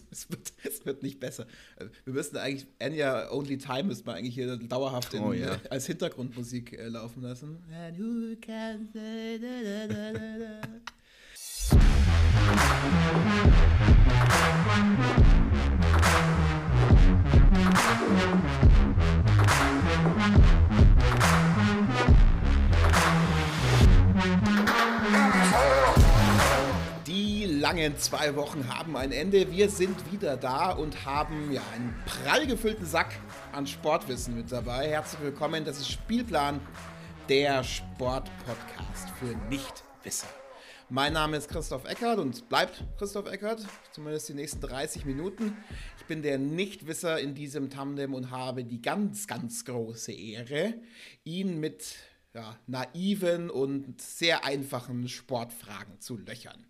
es, wird, es wird nicht besser. Äh, wir müssten eigentlich, Enya Only Time müsste man eigentlich hier dauerhaft in, Oh, ja. äh, als Hintergrundmusik äh, laufen lassen. And who can say da, da, da, da, da. langen zwei Wochen haben ein Ende. Wir sind wieder da und haben ja einen prall gefüllten Sack an Sportwissen mit dabei. Herzlich willkommen, das ist Spielplan, der Sportpodcast für Nichtwisser. Mein Name ist Christoph Eckert und bleibt Christoph Eckert, zumindest die nächsten 30 Minuten. Ich bin der Nichtwisser in diesem Tandem und habe die ganz, ganz große Ehre, ihn mit ja, naiven und sehr einfachen Sportfragen zu löchern.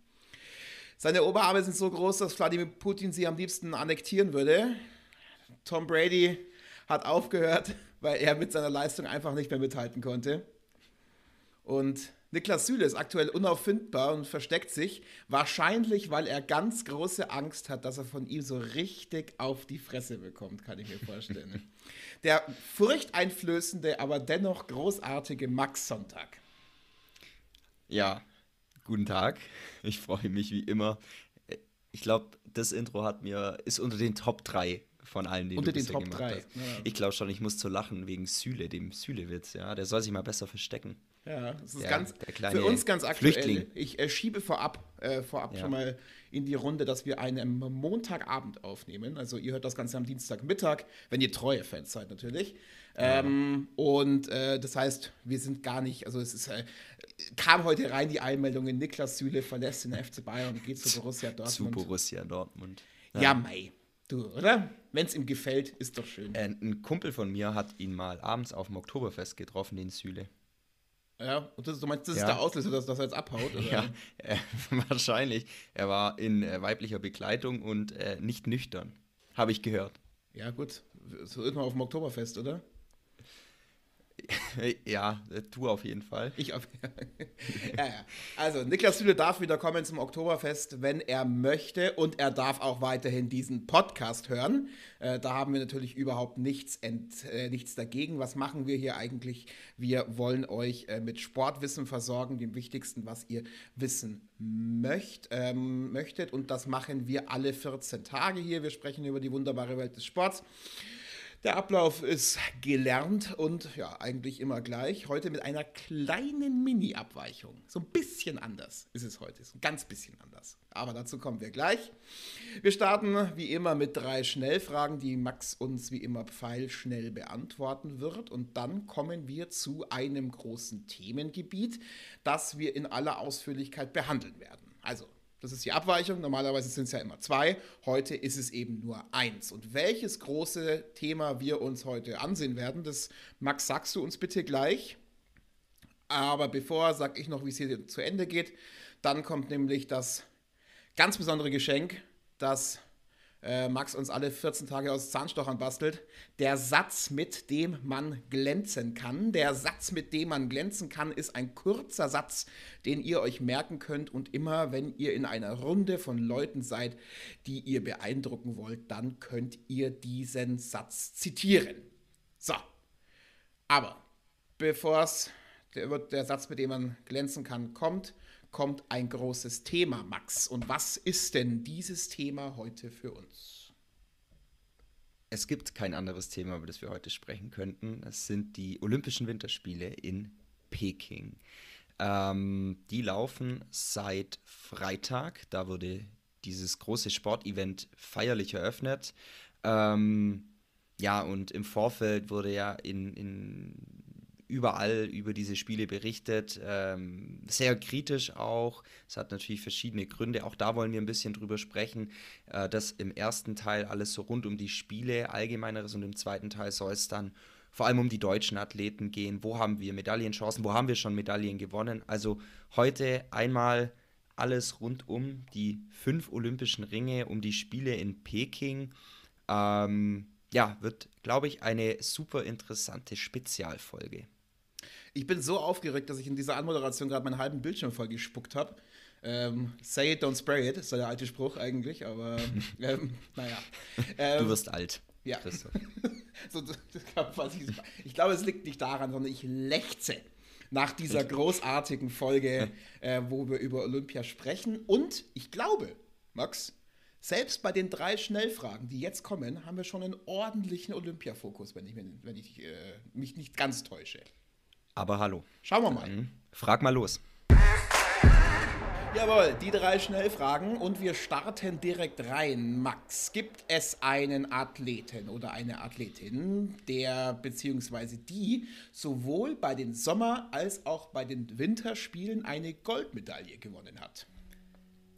Seine Oberarme sind so groß, dass Wladimir Putin sie am liebsten annektieren würde. Tom Brady hat aufgehört, weil er mit seiner Leistung einfach nicht mehr mithalten konnte. Und Niklas Süle ist aktuell unauffindbar und versteckt sich, wahrscheinlich weil er ganz große Angst hat, dass er von ihm so richtig auf die Fresse bekommt, kann ich mir vorstellen. Der furchteinflößende, aber dennoch großartige Max Sonntag. Ja, guten Tag. Ich freue mich wie immer. Ich glaube, das Intro hat mir ist unter den Top 3 von allen, die Unter du den Top gemacht 3, hast. ja. Ich glaube schon, ich muss zu lachen wegen Süle, dem Süle-Witz. Ja, der soll sich mal besser verstecken. Ja, das ist Der- ganz, der für uns ganz aktuell. Flüchtling. Ich äh, schiebe vorab, äh, vorab Ja. schon mal in die Runde, dass wir einen Montagabend aufnehmen. Also ihr hört das Ganze am Dienstagmittag, wenn ihr treue Fans seid natürlich. Ähm, und äh, das heißt, wir sind gar nicht, also es ist, äh, kam heute rein die Einmeldung, Niklas Süle verlässt den FC Bayern und geht zu Borussia Zu Dortmund. Borussia Dortmund. ja, Mai. Du, oder? Wenn es ihm gefällt, ist doch schön. Äh, ein Kumpel von mir hat ihn mal abends auf dem Oktoberfest getroffen, den Süle. Ja, und das, ist- du meinst, das Ja. ist der Auslöser, dass, er jetzt abhaut? Oder? Ja, äh, wahrscheinlich. Er war in äh, weiblicher Begleitung und äh, nicht nüchtern. Habe ich gehört. ja, gut. So ist man auf dem Oktoberfest, oder? ja, äh, du auf jeden Fall. Ich auf, ja, ja. Also, Niklas Süle darf wieder kommen zum Oktoberfest, wenn er möchte. Und er darf auch weiterhin diesen Podcast hören. Äh, da haben wir natürlich überhaupt nichts, ent, äh, nichts dagegen. Was machen wir hier eigentlich? Wir wollen euch äh, mit Sportwissen versorgen, dem Wichtigsten, was ihr wissen möcht, ähm, möchtet. Und das machen wir alle 14 Tage hier. Wir sprechen über die wunderbare Welt des Sports. Der Ablauf ist gelernt und ja, eigentlich immer gleich. Heute mit einer kleinen Mini-Abweichung. So ein bisschen anders ist es heute. So ein ganz bisschen anders. Aber dazu kommen wir gleich. Wir starten wie immer mit drei Schnellfragen, die Max uns wie immer pfeilschnell beantworten wird. Und dann kommen wir zu einem großen Themengebiet, das wir in aller Ausführlichkeit behandeln werden. Also, das ist die Abweichung. Normalerweise sind es ja immer zwei. Heute ist es eben nur eins. Und welches große Thema wir uns heute ansehen werden, das, Max, sagst du uns bitte gleich. Aber bevor sage ich noch, wie es hier zu Ende geht. Dann kommt nämlich das ganz besondere Geschenk, das äh, Max uns alle 14 Tage aus Zahnstochern bastelt. Der Satz, mit dem man glänzen kann. Der Satz, mit dem man glänzen kann, ist ein kurzer Satz, den ihr euch merken könnt. Und immer, wenn ihr in einer Runde von Leuten seid, die ihr beeindrucken wollt, dann könnt ihr diesen Satz zitieren. So. Aber bevor es der, der Satz, mit dem man glänzen kann, kommt, kommt ein großes Thema, Max. Und was ist denn dieses Thema heute für uns? Es gibt kein anderes Thema, über das wir heute sprechen könnten. Es sind die Olympischen Winterspiele in Peking. Ähm, die laufen seit Freitag. Da wurde dieses große Sportevent feierlich eröffnet. Ähm, ja, und im Vorfeld wurde ja in, in überall über diese Spiele berichtet, ähm, sehr kritisch auch. Es hat natürlich verschiedene Gründe. Auch da wollen wir ein bisschen drüber sprechen, äh, dass im ersten Teil alles so rund um die Spiele allgemeineres und im zweiten Teil soll es dann vor allem um die deutschen Athleten gehen. Wo haben wir Medaillenchancen? Wo haben wir schon Medaillen gewonnen? Also heute einmal alles rund um die fünf olympischen Ringe, um die Spiele in Peking. Ähm, ja, wird, glaube ich, eine super interessante Spezialfolge. Ich bin so aufgeregt, dass ich in dieser Anmoderation gerade meinen halben Bildschirm voll gespuckt habe. Ähm, say it, don't spray it, ist der alte Spruch eigentlich, aber ähm, naja. Ähm, du wirst alt. Ja. so, das, ich, ich glaube, es liegt nicht daran, sondern ich lechze nach dieser großartigen Folge, äh, wo wir über Olympia sprechen. Und ich glaube, Max, selbst bei den drei Schnellfragen, die jetzt kommen, haben wir schon einen ordentlichen Olympiafokus, wenn ich, wenn ich äh, mich nicht ganz täusche. Aber hallo. Schauen wir mal. Dann frag mal los. Jawohl, die drei Schnellfragen und wir starten direkt rein. Max, gibt es einen Athleten oder eine Athletin, der bzw. die sowohl bei den Sommer- als auch bei den Winterspielen eine Goldmedaille gewonnen hat?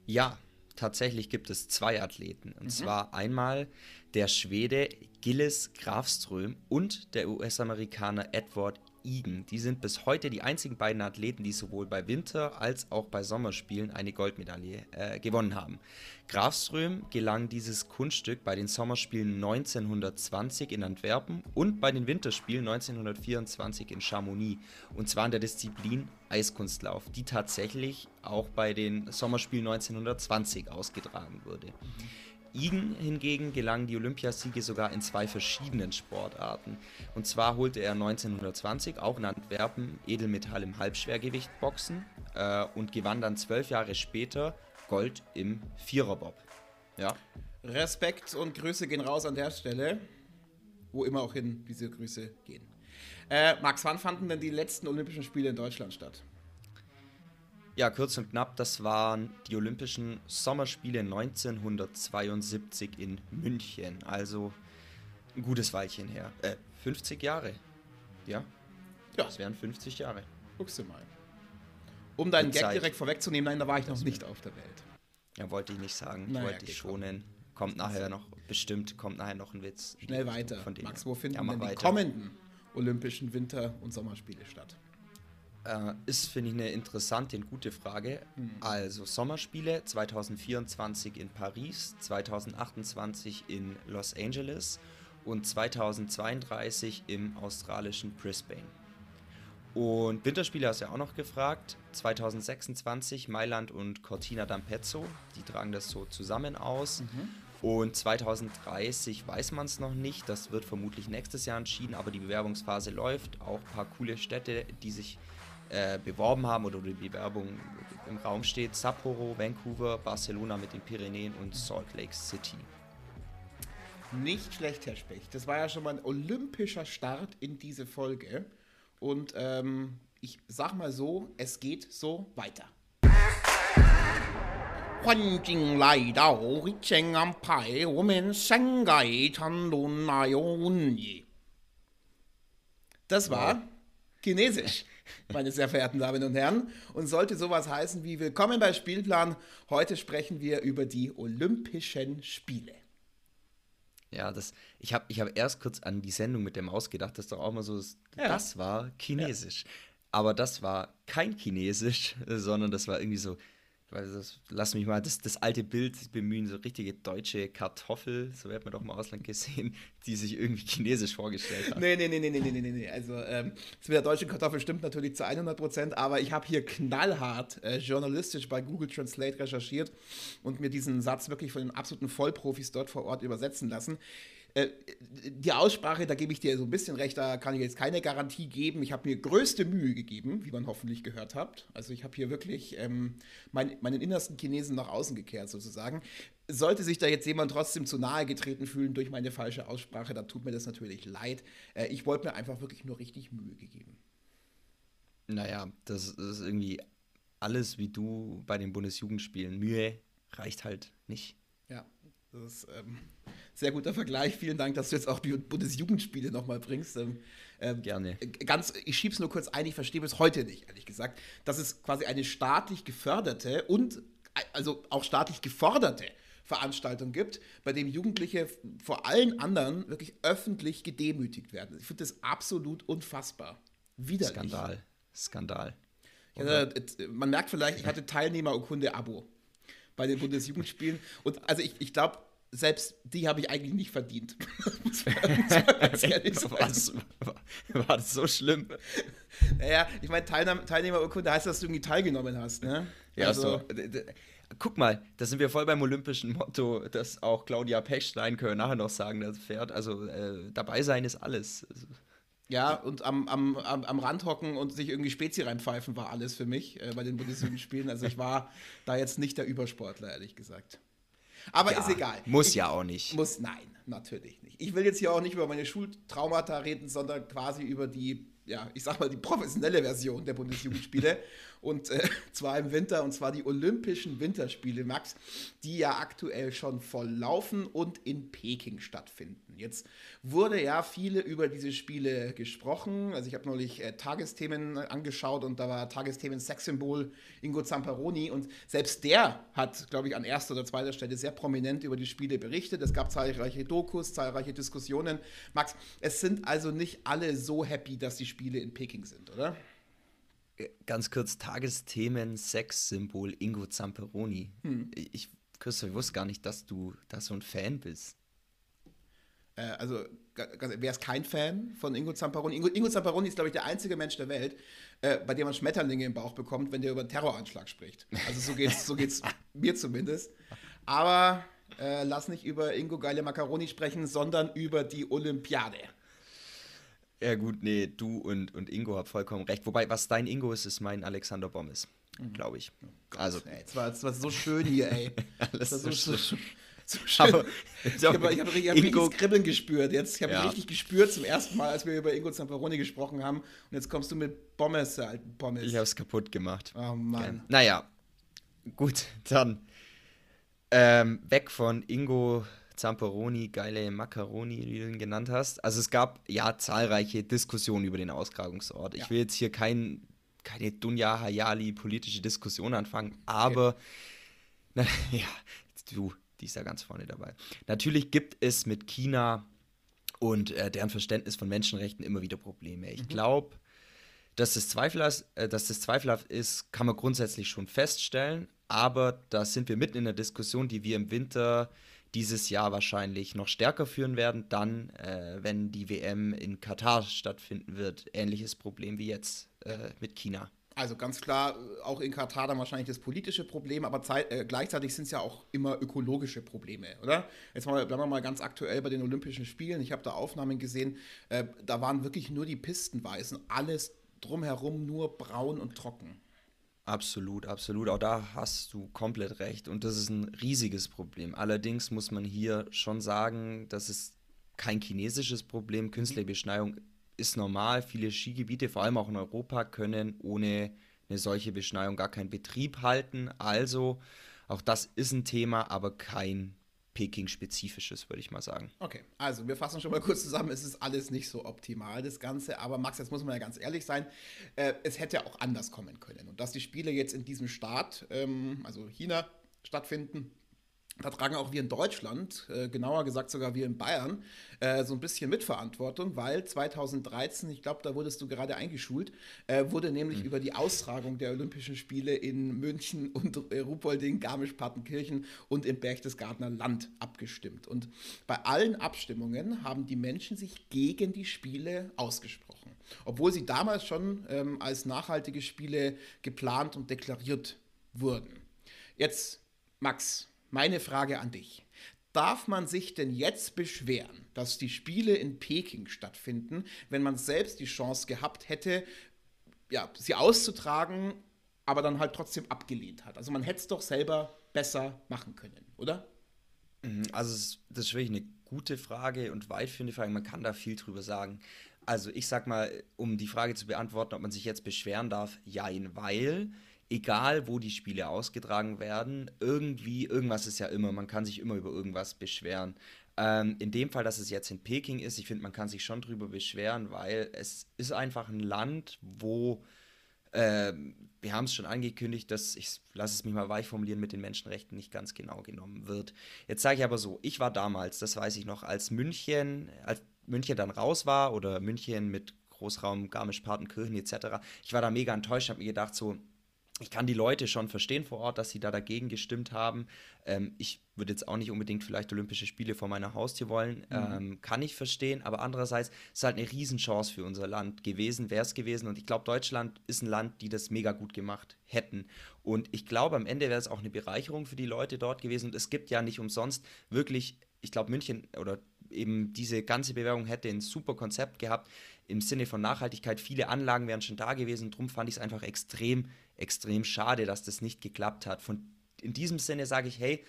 Ja, tatsächlich gibt es zwei Athleten. Und mhm. zwar einmal der Schwede Gilles Grafström und der US-Amerikaner Edward Igen. Die sind bis heute die einzigen beiden Athleten, die sowohl bei Winter- als auch bei Sommerspielen eine Goldmedaille äh, gewonnen haben. Grafström gelang dieses Kunststück bei den Sommerspielen 1920 in Antwerpen und bei den Winterspielen 1924 in Chamonix. Und zwar in der Disziplin Eiskunstlauf, die tatsächlich auch bei den Sommerspielen 1920 ausgetragen wurde. Mhm. Igen hingegen gelangen die Olympiasiege sogar in zwei verschiedenen Sportarten. Und zwar holte er 1920 auch in Antwerpen Edelmetall im Halbschwergewichtboxen äh, und gewann dann zwölf Jahre später Gold im Viererbob. Ja. Respekt und Grüße gehen raus an der Stelle, wo immer auch hin diese Grüße gehen. Äh, Max, wann fanden denn die letzten Olympischen Spiele in Deutschland statt? Ja, kurz und knapp, das waren die Olympischen Sommerspiele 1972 in München. Also ein gutes Weilchen her. Äh, 50 Jahre. Ja? Ja. Das wären 50 Jahre. Guckst du mal. Um deinen Gag direkt vorwegzunehmen, nein, da war ich noch nicht auf der Welt. Ja, wollte ich nicht sagen. Naja, wollte ich schonen. Kommt nachher noch, bestimmt kommt nachher noch ein Witz. Schnell weiter. Von Max, wo finden ja, denn die kommenden Olympischen Winter- und Sommerspiele statt? Äh, ist, finde ich, eine interessante und gute Frage. Mhm. Also Sommerspiele 2024 in Paris, 2028 in Los Angeles und 2032 im australischen Brisbane. Und Winterspiele hast du ja auch noch gefragt. 2026 Mailand und Cortina d'Ampezzo, die tragen das so zusammen aus. Mhm. Und 2030 weiß man es noch nicht, das wird vermutlich nächstes Jahr entschieden, aber die Bewerbungsphase läuft. Auch ein paar coole Städte, die sich äh, beworben haben oder die Bewerbung im Raum steht. Sapporo, Vancouver, Barcelona mit den Pyrenäen und Salt Lake City. Nicht schlecht, Herr Specht. Das war ja schon mal ein olympischer Start in diese Folge. Und ähm, ich sag mal so, es geht so weiter. Das war Chinesisch meine sehr verehrten Damen und Herren. Und sollte sowas heißen wie Willkommen bei Spielplan. Heute sprechen wir über die Olympischen Spiele. Ja, das, ich habe ich hab erst kurz an die Sendung mit der Maus gedacht, das ist doch auch mal so, ja. das war Chinesisch. Ja. Aber das war kein Chinesisch, sondern das war irgendwie so, weil das, lass mich mal das, das alte Bild bemühen, so richtige deutsche Kartoffel, so wird man doch im Ausland gesehen, die sich irgendwie chinesisch vorgestellt hat. Nee, nee, nee, nee, nee, nee, nee, nee. Also, ähm, das mit der deutschen Kartoffel stimmt natürlich zu 100 Prozent, aber ich habe hier knallhart äh, journalistisch bei Google Translate recherchiert und mir diesen Satz wirklich von den absoluten Vollprofis dort vor Ort übersetzen lassen. Äh, die Aussprache, da gebe ich dir so ein bisschen recht, da kann ich jetzt keine Garantie geben. Ich habe mir größte Mühe gegeben, wie man hoffentlich gehört habt. Also ich habe hier wirklich ähm, mein, meinen innersten Chinesen nach außen gekehrt sozusagen. Sollte sich da jetzt jemand trotzdem zu nahe getreten fühlen durch meine falsche Aussprache, dann tut mir das natürlich leid. Äh, ich wollte mir einfach wirklich nur richtig Mühe gegeben. Naja, das ist irgendwie alles wie du bei den Bundesjugendspielen. Mühe reicht halt nicht. Ja, das ist ähm, sehr guter Vergleich. Vielen Dank, dass du jetzt auch die Bundesjugendspiele nochmal bringst. Ähm, ähm, Gerne. Ganz, ich schiebe es nur kurz ein, ich verstehe bis heute nicht, ehrlich gesagt. Das ist quasi eine staatlich geförderte und also auch staatlich geforderte Veranstaltung gibt, bei dem Jugendliche vor allen anderen wirklich öffentlich gedemütigt werden. Ich finde das absolut unfassbar. Widerlich. Skandal. Skandal. Hatte, man merkt vielleicht, ich hatte Teilnehmerurkunde-Abo bei den Bundesjugendspielen. Und also ich, ich glaube, selbst die habe ich eigentlich nicht verdient. man, muss war, war, das so schlimm? Naja, ich meine, Teilnehmer, Teilnehmerurkunde heißt, dass du irgendwie teilgenommen hast, ne? Ja, also, so. Guck mal, da sind wir voll beim olympischen Motto, das auch Claudia Pechstein können wir nachher noch sagen, das Pferd. Also äh, dabei sein ist alles. Ja, und am, am, am, am Rand hocken und sich irgendwie Spezi reinpfeifen war alles für mich äh, bei den Bundesjugendspielen. Also ich war da jetzt nicht der Übersportler, ehrlich gesagt. Aber ja, ist egal. Muss ich, ja auch nicht. Muss, nein, natürlich nicht. Ich will jetzt hier auch nicht über meine Schultraumata reden, sondern quasi über die ja, ich sag mal, die professionelle Version der Bundesjugendspiele. und äh, zwar im Winter, und zwar die Olympischen Winterspiele, Max, die ja aktuell schon voll laufen und in Peking stattfinden. Jetzt wurde ja viele über diese Spiele gesprochen. Also ich habe neulich äh, Tagesthemen angeschaut und da war Tagesthemen Sexsymbol Ingo Zamperoni und selbst der hat, glaube ich, an erster oder zweiter Stelle sehr prominent über die Spiele berichtet. Es gab zahlreiche Dokus, zahlreiche Diskussionen. Max, es sind also nicht alle so happy, dass die Spiele in Peking sind, oder? Äh, ganz kurz, Tagesthemen, Sexsymbol Ingo Zamperoni. Hm. Ich, Christoph, ich wusste gar nicht, dass du da so ein Fan bist. Äh, also, wer ist kein Fan von Ingo Zamperoni? Ingo, Ingo Zamperoni ist, glaube ich, der einzige Mensch der Welt, äh, bei dem man Schmetterlinge im Bauch bekommt, wenn der über einen Terroranschlag spricht. Also so geht's, so geht's mir zumindest. Aber äh, lass nicht über Ingo Geile Macaroni sprechen, sondern über die Olympiade. Ja, gut, nee, du und, und Ingo habt vollkommen recht. Wobei, was dein Ingo ist, ist mein Alexander Bommes, mhm. glaube ich. Oh also, ey, es, war, es war so schön hier, ey. Alles so, so, so, so schön. Aber, ich habe hab, hab richtig Kribbeln gespürt. Jetzt, ich habe ja. richtig gespürt zum ersten Mal, als wir über Ingo Zamperoni gesprochen haben. Und jetzt kommst du mit Pommes, alten Pommes. Ich habe es kaputt gemacht. Oh Mann. Ja. Naja, gut, dann ähm, weg von Ingo Zamperoni, geile Macaroni, wie du ihn genannt hast. Also es gab ja zahlreiche Diskussionen über den Austragungsort. Ja. Ich will jetzt hier kein, keine Dunja Hayali politische Diskussion anfangen, aber okay. na, ja, du, die ist ja ganz vorne dabei. Natürlich gibt es mit China und äh, deren Verständnis von Menschenrechten immer wieder Probleme. Ich mhm. glaube, dass, das zweifelhaft, äh, dass das zweifelhaft ist, kann man grundsätzlich schon feststellen, aber da sind wir mitten in der Diskussion, die wir im Winter dieses Jahr wahrscheinlich noch stärker führen werden, dann, äh, wenn die WM in Katar stattfinden wird. Ähnliches Problem wie jetzt äh, mit China. Also ganz klar, auch in Katar dann wahrscheinlich das politische Problem, aber äh, gleichzeitig sind es ja auch immer ökologische Probleme, oder? Jetzt mal, bleiben wir mal ganz aktuell bei den Olympischen Spielen. Ich habe da Aufnahmen gesehen, äh, da waren wirklich nur die Pisten weiß alles drumherum nur braun und trocken. Absolut, absolut. Auch da hast du komplett recht. Und das ist ein riesiges Problem. Allerdings muss man hier schon sagen, das ist kein chinesisches Problem. Künstliche Beschneiung ist normal. Viele Skigebiete, vor allem auch in Europa, können ohne eine solche Beschneiung gar keinen Betrieb halten. Also auch das ist ein Thema, aber kein Peking-spezifisches, würde ich mal sagen. Okay, also wir fassen schon mal kurz zusammen. Es ist alles nicht so optimal, das Ganze. Aber Max, jetzt muss man ja ganz ehrlich sein, äh, es hätte auch anders kommen können. Und dass die Spiele jetzt in diesem Staat, ähm, also China, stattfinden, da tragen auch wir in Deutschland, äh, genauer gesagt sogar wir in Bayern, äh, so ein bisschen Mitverantwortung, weil 2013, ich glaube, da wurdest du gerade eingeschult, äh, wurde nämlich mhm. über die Austragung der Olympischen Spiele in München und äh, Ruhpolding, Garmisch-Partenkirchen und im Berchtesgadener Land abgestimmt. Und bei allen Abstimmungen haben die Menschen sich gegen die Spiele ausgesprochen, obwohl sie damals schon ähm, als nachhaltige Spiele geplant und deklariert wurden. Jetzt, Max, meine Frage an dich. Darf man sich denn jetzt beschweren, dass die Spiele in Peking stattfinden, wenn man selbst die Chance gehabt hätte, ja, sie auszutragen, aber dann halt trotzdem abgelehnt hat? Also man hätte es doch selber besser machen können, oder? Mhm, also das ist wirklich eine gute Frage und weit für eine Frage. Man kann da viel drüber sagen. Also ich sag mal, um die Frage zu beantworten, ob man sich jetzt beschweren darf, jein, weil egal wo die Spiele ausgetragen werden, irgendwie, irgendwas ist ja immer, man kann sich immer über irgendwas beschweren. Ähm, in dem Fall, dass es jetzt in Peking ist, ich finde, man kann sich schon drüber beschweren, weil es ist einfach ein Land, wo äh, wir haben es schon angekündigt, dass, ich lasse es mich mal weich formulieren, mit den Menschenrechten nicht ganz genau genommen wird. Jetzt sage ich aber so, ich war damals, das weiß ich noch, als München, als München dann raus war oder München mit Großraum Garmisch-Partenkirchen etc., ich war da mega enttäuscht, habe mir gedacht so, ich kann die Leute schon verstehen vor Ort, dass sie da dagegen gestimmt haben. Ähm, ich würde jetzt auch nicht unbedingt vielleicht Olympische Spiele vor meiner Haustür wollen. Mhm. Ähm, kann ich verstehen. Aber andererseits ist es halt eine Riesenchance für unser Land gewesen, wäre es gewesen. Und ich glaube, Deutschland ist ein Land, die das mega gut gemacht hätten. Und ich glaube, am Ende wäre es auch eine Bereicherung für die Leute dort gewesen. Und es gibt ja nicht umsonst wirklich, ich glaube, München oder eben diese ganze Bewerbung hätte ein super Konzept gehabt im Sinne von Nachhaltigkeit. Viele Anlagen wären schon da gewesen. Darum fand ich es einfach extrem extrem schade, dass das nicht geklappt hat. Von, in diesem Sinne sage ich, hey,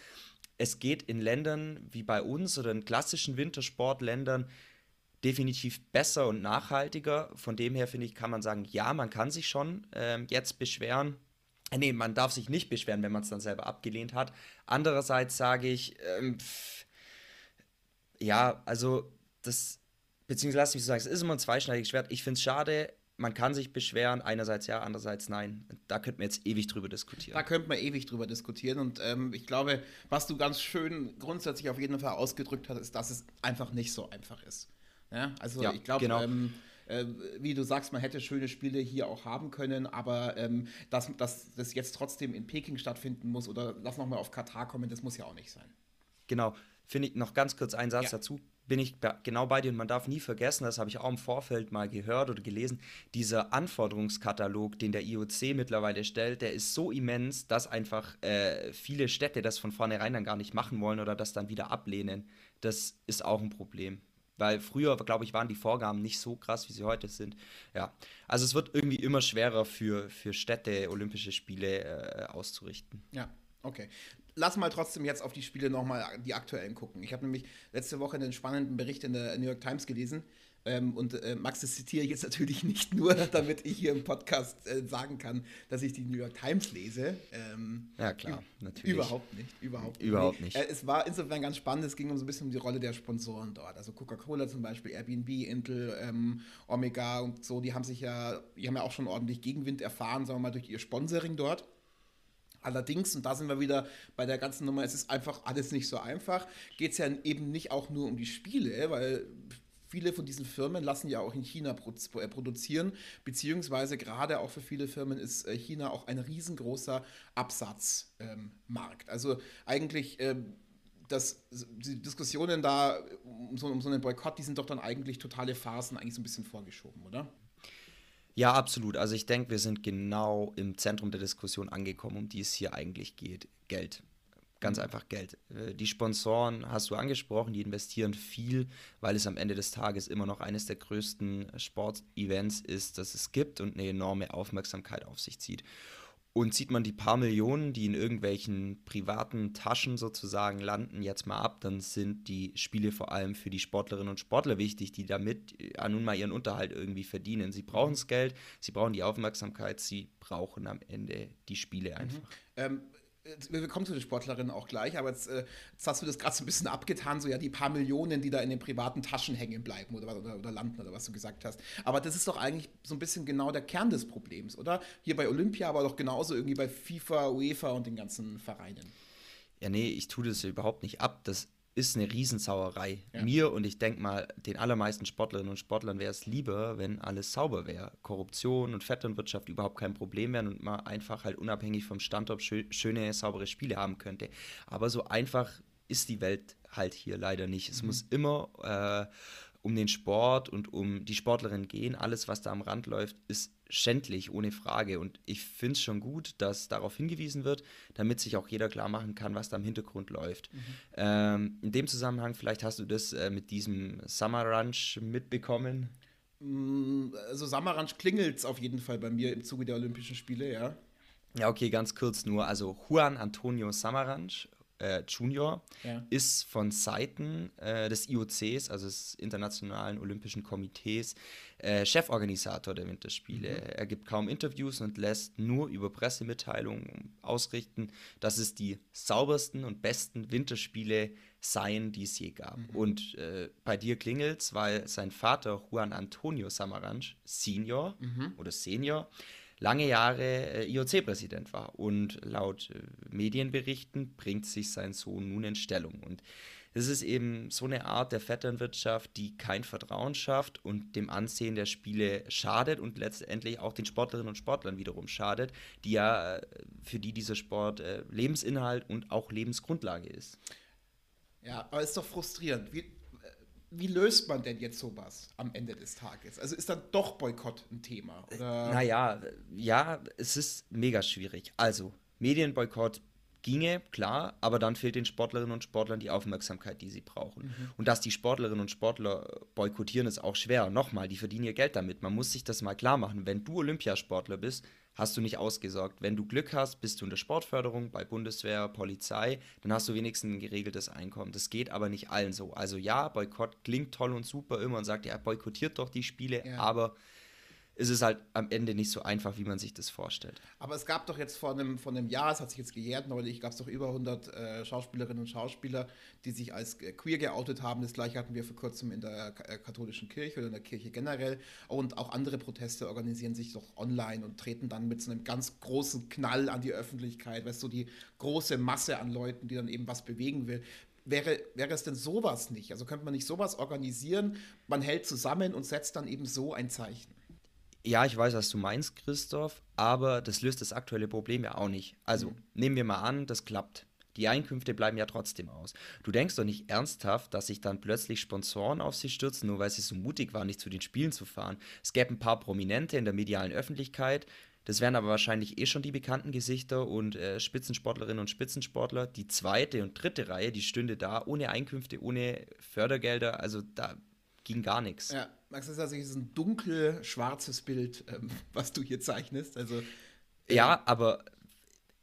es geht in Ländern wie bei uns oder in klassischen Wintersportländern definitiv besser und nachhaltiger. Von dem her finde ich, kann man sagen, ja, man kann sich schon ähm, jetzt beschweren. Äh, nee, man darf sich nicht beschweren, wenn man es dann selber abgelehnt hat. Andererseits sage ich, ähm, pff, ja, also das, beziehungsweise lass mich so sagen, es ist immer ein zweischneidiges Schwert. Ich finde es schade, man kann sich beschweren, einerseits ja, andererseits nein. Da könnten wir jetzt ewig drüber diskutieren. Da könnten wir ewig drüber diskutieren. Und ähm, ich glaube, was du ganz schön grundsätzlich auf jeden Fall ausgedrückt hast, ist, dass es einfach nicht so einfach ist. Ja? Also ja, ich glaube, genau. ähm, äh, wie du sagst, man hätte schöne Spiele hier auch haben können, aber ähm, dass, dass das jetzt trotzdem in Peking stattfinden muss oder lass nochmal auf Katar kommen, das muss ja auch nicht sein. Genau. Finde ich noch ganz kurz einen Satz ja. dazu bin ich genau bei dir und man darf nie vergessen, das habe ich auch im Vorfeld mal gehört oder gelesen, dieser Anforderungskatalog, den der IOC mittlerweile stellt, der ist so immens, dass einfach äh, viele Städte das von vornherein dann gar nicht machen wollen oder das dann wieder ablehnen. Das ist auch ein Problem. Weil früher, glaube ich, waren die Vorgaben nicht so krass, wie sie heute sind. Ja, also es wird irgendwie immer schwerer für, für Städte, Olympische Spiele äh, auszurichten. Ja, okay lass mal trotzdem jetzt auf die Spiele nochmal die aktuellen gucken. Ich habe nämlich letzte Woche einen spannenden Bericht in der New York Times gelesen. Ähm, und äh, Max, das zitiere ich jetzt natürlich nicht nur, damit ich hier im Podcast äh, sagen kann, dass ich die New York Times lese. Ähm, ja, klar, natürlich. Überhaupt nicht. Überhaupt, überhaupt nicht. nicht. Äh, es war insofern ganz spannend, es ging um so ein bisschen um die Rolle der Sponsoren dort. Also Coca-Cola zum Beispiel, Airbnb, Intel, ähm, Omega und so, die haben sich ja, die haben ja auch schon ordentlich Gegenwind erfahren, sagen wir mal, durch ihr Sponsoring dort. Allerdings, und da sind wir wieder bei der ganzen Nummer, es ist einfach alles nicht so einfach, geht es ja eben nicht auch nur um die Spiele, weil viele von diesen Firmen lassen ja auch in China äh, produzieren, beziehungsweise gerade auch für viele Firmen ist äh, China auch ein riesengroßer Absatzmarkt. Ähm, also eigentlich ähm, das, die Diskussionen da um so, um so einen Boykott, die sind doch dann eigentlich totale Phasen eigentlich so ein bisschen vorgeschoben, oder? Ja, absolut. Also ich denke, wir sind genau im Zentrum der Diskussion angekommen, um die es hier eigentlich geht. Geld. Ganz mhm. einfach Geld. Äh, die Sponsoren hast du angesprochen, die investieren viel, weil es am Ende des Tages immer noch eines der größten Sportevents ist, das es gibt und eine enorme Aufmerksamkeit auf sich zieht. Und sieht man die paar Millionen, die in irgendwelchen privaten Taschen sozusagen landen, jetzt mal ab, dann sind die Spiele vor allem für die Sportlerinnen und Sportler wichtig, die damit ja, nun mal ihren Unterhalt irgendwie verdienen. Sie brauchen das Geld, sie brauchen die Aufmerksamkeit, sie brauchen am Ende die Spiele mhm. einfach. Mhm. Ähm, wir kommen zu den Sportlerinnen auch gleich, aber jetzt, äh, jetzt hast du das gerade so ein bisschen abgetan, so ja die paar Millionen, die da in den privaten Taschen hängen bleiben oder, oder, oder landen oder was du gesagt hast. Aber das ist doch eigentlich so ein bisschen genau der Kern des Problems, oder? Hier bei Olympia, aber doch genauso irgendwie bei FIFA, UEFA und den ganzen Vereinen. Ja, nee, ich tue das überhaupt nicht ab. Das ist eine Riesensauerei. Ja. Mir und ich denke mal, den allermeisten Sportlerinnen und Sportlern wäre es lieber, wenn alles sauber wäre. Korruption und Vetternwirtschaft überhaupt kein Problem wären und man einfach halt unabhängig vom Standort schö schöne, saubere Spiele haben könnte. Aber so einfach ist die Welt halt hier leider nicht. Es mhm. muss immer äh, um den Sport und um die Sportlerin gehen. Alles, was da am Rand läuft, ist schändlich, ohne Frage. Und ich finde es schon gut, dass darauf hingewiesen wird, damit sich auch jeder klar machen kann, was da im Hintergrund läuft. Mhm. Ähm, in dem Zusammenhang, vielleicht hast du das äh, mit diesem Summer Ranch mitbekommen. Mm, also Summer Ranch klingelt es auf jeden Fall bei mir im Zuge der Olympischen Spiele, ja. Ja, okay, ganz kurz nur. Also Juan Antonio Samaranch äh, Junior ja. ist von Seiten äh, des IOCs, also des Internationalen Olympischen Komitees, äh, Cheforganisator der Winterspiele. Mhm. Er gibt kaum Interviews und lässt nur über Pressemitteilungen ausrichten, dass es die saubersten und besten Winterspiele seien, die es je gab. Mhm. Und äh, bei dir klingelt es, weil sein Vater Juan Antonio Samaranch Senior mhm. oder Senior lange Jahre äh, IOC-Präsident war. Und laut äh, Medienberichten bringt sich sein Sohn nun in Stellung. Und Es ist eben so eine Art der Vetternwirtschaft, die kein Vertrauen schafft und dem Ansehen der Spiele schadet und letztendlich auch den Sportlerinnen und Sportlern wiederum schadet, die ja äh, für die dieser Sport Lebensinhalt und auch Lebensgrundlage ist. Ja, aber es ist doch frustrierend. Wie, wie löst man denn jetzt sowas am Ende des Tages? Also ist dann doch Boykott ein Thema? Oder? Naja, ja, es ist mega schwierig. Also, Medienboykott ginge, klar, aber dann fehlt den Sportlerinnen und Sportlern die Aufmerksamkeit, die sie brauchen. Mhm. Und dass die Sportlerinnen und Sportler boykottieren, ist auch schwer. Nochmal, die verdienen ihr Geld damit. Man muss sich das mal klar machen. Wenn du Olympiasportler bist, hast du nicht ausgesorgt. Wenn du Glück hast, bist du in der Sportförderung bei Bundeswehr, Polizei, dann hast du wenigstens ein geregeltes Einkommen. Das geht aber nicht allen so. Also ja, Boykott klingt toll und super immer und sagt, ja, boykottiert doch die Spiele, ja. aber ist es halt am Ende nicht so einfach, wie man sich das vorstellt. Aber es gab doch jetzt vor einem, vor einem Jahr, es hat sich jetzt gejährt, neulich gab es doch über 100 äh, Schauspielerinnen und Schauspieler, die sich als äh, queer geoutet haben. Das gleiche hatten wir vor kurzem in der äh, katholischen Kirche oder in der Kirche generell. Und auch andere Proteste organisieren sich doch online und treten dann mit so einem ganz großen Knall an die Öffentlichkeit. Weißt du, die große Masse an Leuten, die dann eben was bewegen will. Wäre, wäre es denn sowas nicht? Also könnte man nicht sowas organisieren? Man hält zusammen und setzt dann eben so ein Zeichen. Ja, ich weiß, was du meinst, Christoph, aber das löst das aktuelle Problem ja auch nicht. Also, mhm. nehmen wir mal an, das klappt. Die Einkünfte bleiben ja trotzdem aus. Du denkst doch nicht ernsthaft, dass sich dann plötzlich Sponsoren auf sie stürzen, nur weil sie so mutig waren, nicht zu den Spielen zu fahren. Es gäbe ein paar Prominente in der medialen Öffentlichkeit, das wären aber wahrscheinlich eh schon die bekannten Gesichter und äh, Spitzensportlerinnen und Spitzensportler. Die zweite und dritte Reihe, die stünde da ohne Einkünfte, ohne Fördergelder. Also da ging gar nichts. Ja, Max, das ist also ein dunkel-schwarzes Bild, ähm, was du hier zeichnest. Also, äh, ja, aber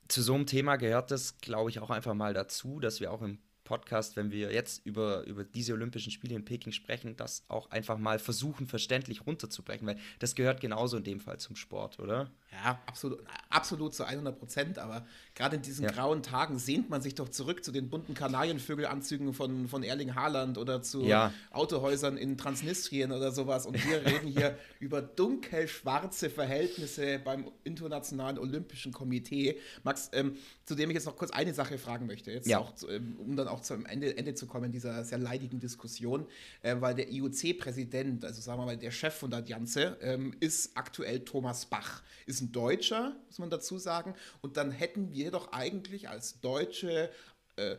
zu so einem Thema gehört das, glaube ich, auch einfach mal dazu, dass wir auch im Podcast, wenn wir jetzt über, über diese Olympischen Spiele in Peking sprechen, das auch einfach mal versuchen, verständlich runterzubrechen, weil das gehört genauso in dem Fall zum Sport, oder? Ja, absolut, absolut zu 100 Prozent, aber gerade in diesen ja. grauen Tagen sehnt man sich doch zurück zu den bunten Kanarienvögelanzügen von, von Erling Haaland oder zu ja. Autohäusern in Transnistrien oder sowas und wir reden hier über dunkel-schwarze Verhältnisse beim Internationalen Olympischen Komitee. Max, ähm, zu dem ich jetzt noch kurz eine Sache fragen möchte, jetzt ja. auch, ähm, um dann auch zum Ende, Ende zu kommen dieser sehr leidigen Diskussion, äh, weil der IOC-Präsident, also sagen wir mal der Chef von der Janze, ähm, ist aktuell Thomas Bach, ist ein Deutscher, muss man dazu sagen, und dann hätten wir doch eigentlich als Deutsche äh,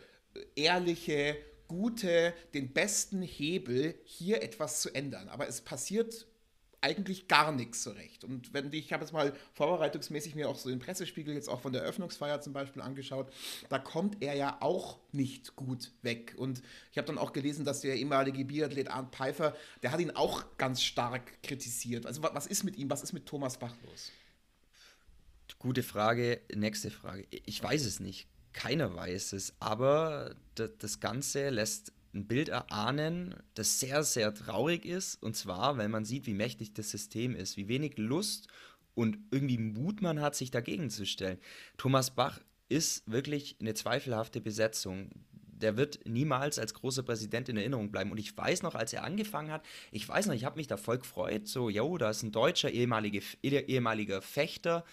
ehrliche, gute, den besten Hebel, hier etwas zu ändern. Aber es passiert eigentlich gar nichts so recht. Und wenn die, ich habe jetzt mal vorbereitungsmäßig mir auch so den Pressespiegel jetzt auch von der Eröffnungsfeier zum Beispiel angeschaut, da kommt er ja auch nicht gut weg. Und ich habe dann auch gelesen, dass der ehemalige Biathlet Arndt Pfeiffer, der hat ihn auch ganz stark kritisiert. Also was ist mit ihm, was ist mit Thomas Bach los? Gute Frage, nächste Frage. Ich weiß es nicht. Keiner weiß es, aber das Ganze lässt ein Bild erahnen, das sehr, sehr traurig ist. Und zwar, weil man sieht, wie mächtig das System ist, wie wenig Lust und irgendwie Mut man hat, sich dagegen zu stellen. Thomas Bach ist wirklich eine zweifelhafte Besetzung. Der wird niemals als großer Präsident in Erinnerung bleiben. Und ich weiß noch, als er angefangen hat, ich weiß noch, ich habe mich da voll gefreut. So, jo, da ist ein deutscher ehemalige, ehemaliger Fechter.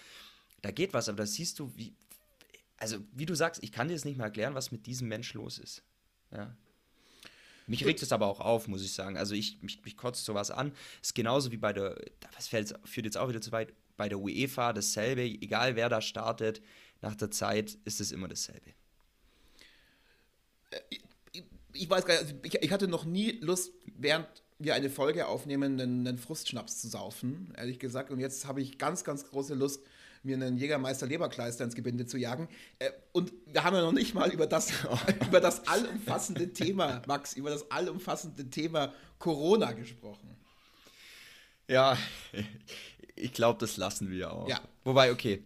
Da geht was, aber da siehst du, wie, also wie du sagst, ich kann dir das nicht mal erklären, was mit diesem Mensch los ist. Ja. Mich regt es aber auch auf, muss ich sagen. Also ich, mich, mich kotzt sowas an. Ist genauso wie bei der, fällt, führt jetzt auch wieder zu weit, bei der UEFA dasselbe. Egal wer da startet, nach der Zeit ist es immer dasselbe. Ich, äh, ich weiß gar nicht, also ich, ich hatte noch nie Lust, während wir eine Folge aufnehmen, einen, einen Frustschnaps zu saufen, ehrlich gesagt. Und jetzt habe ich ganz, ganz große Lust, mir einen Jägermeister Leberkleister ins Gebinde zu jagen. Äh, und wir haben ja noch nicht mal über das, über das allumfassende Thema, Max, über das allumfassende Thema Corona gesprochen. Ja, ich glaube, das lassen wir auch. Ja. Wobei, okay,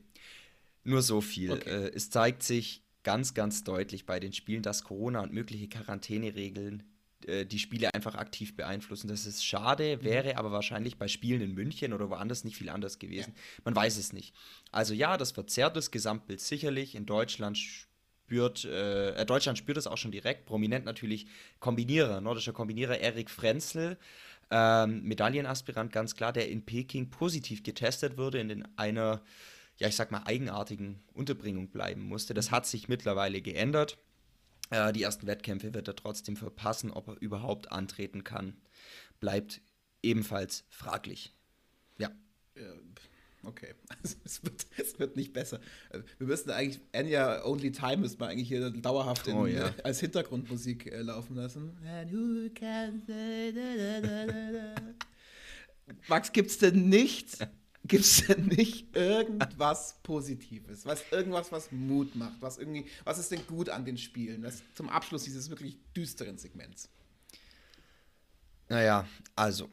nur so viel. Okay. Äh, es zeigt sich ganz, ganz deutlich bei den Spielen, dass Corona und mögliche Quarantäneregeln äh, die Spiele einfach aktiv beeinflussen. Das ist schade, mhm. wäre aber wahrscheinlich bei Spielen in München oder woanders nicht viel anders gewesen. Ja. Man weiß es nicht. Also ja, das verzerrt das Gesamtbild sicherlich. In Deutschland spürt, äh, äh, Deutschland spürt es auch schon direkt. Prominent natürlich Kombinierer, nordischer Kombinierer Erik Frenzel. Ähm, Medaillenaspirant, ganz klar, der in Peking positiv getestet wurde, in den einer, ja, ich sag mal, eigenartigen Unterbringung bleiben musste. Das mhm. hat sich mittlerweile geändert. Äh, die ersten Wettkämpfe wird er trotzdem verpassen. Ob er überhaupt antreten kann, bleibt ebenfalls fraglich. Ja. Okay, also es, wird, es wird nicht besser. Äh, wir müssten eigentlich, Enya Only Time müsste man eigentlich hier dauerhaft in, oh, ja. äh, als Hintergrundmusik äh, laufen lassen. Max, gibt's denn nichts? Gibt's denn nicht irgendwas Positives? Was, irgendwas, was Mut macht? Was, irgendwie, was ist denn gut an den Spielen? Das zum Abschluss dieses wirklich düsteren Segments. Naja, also,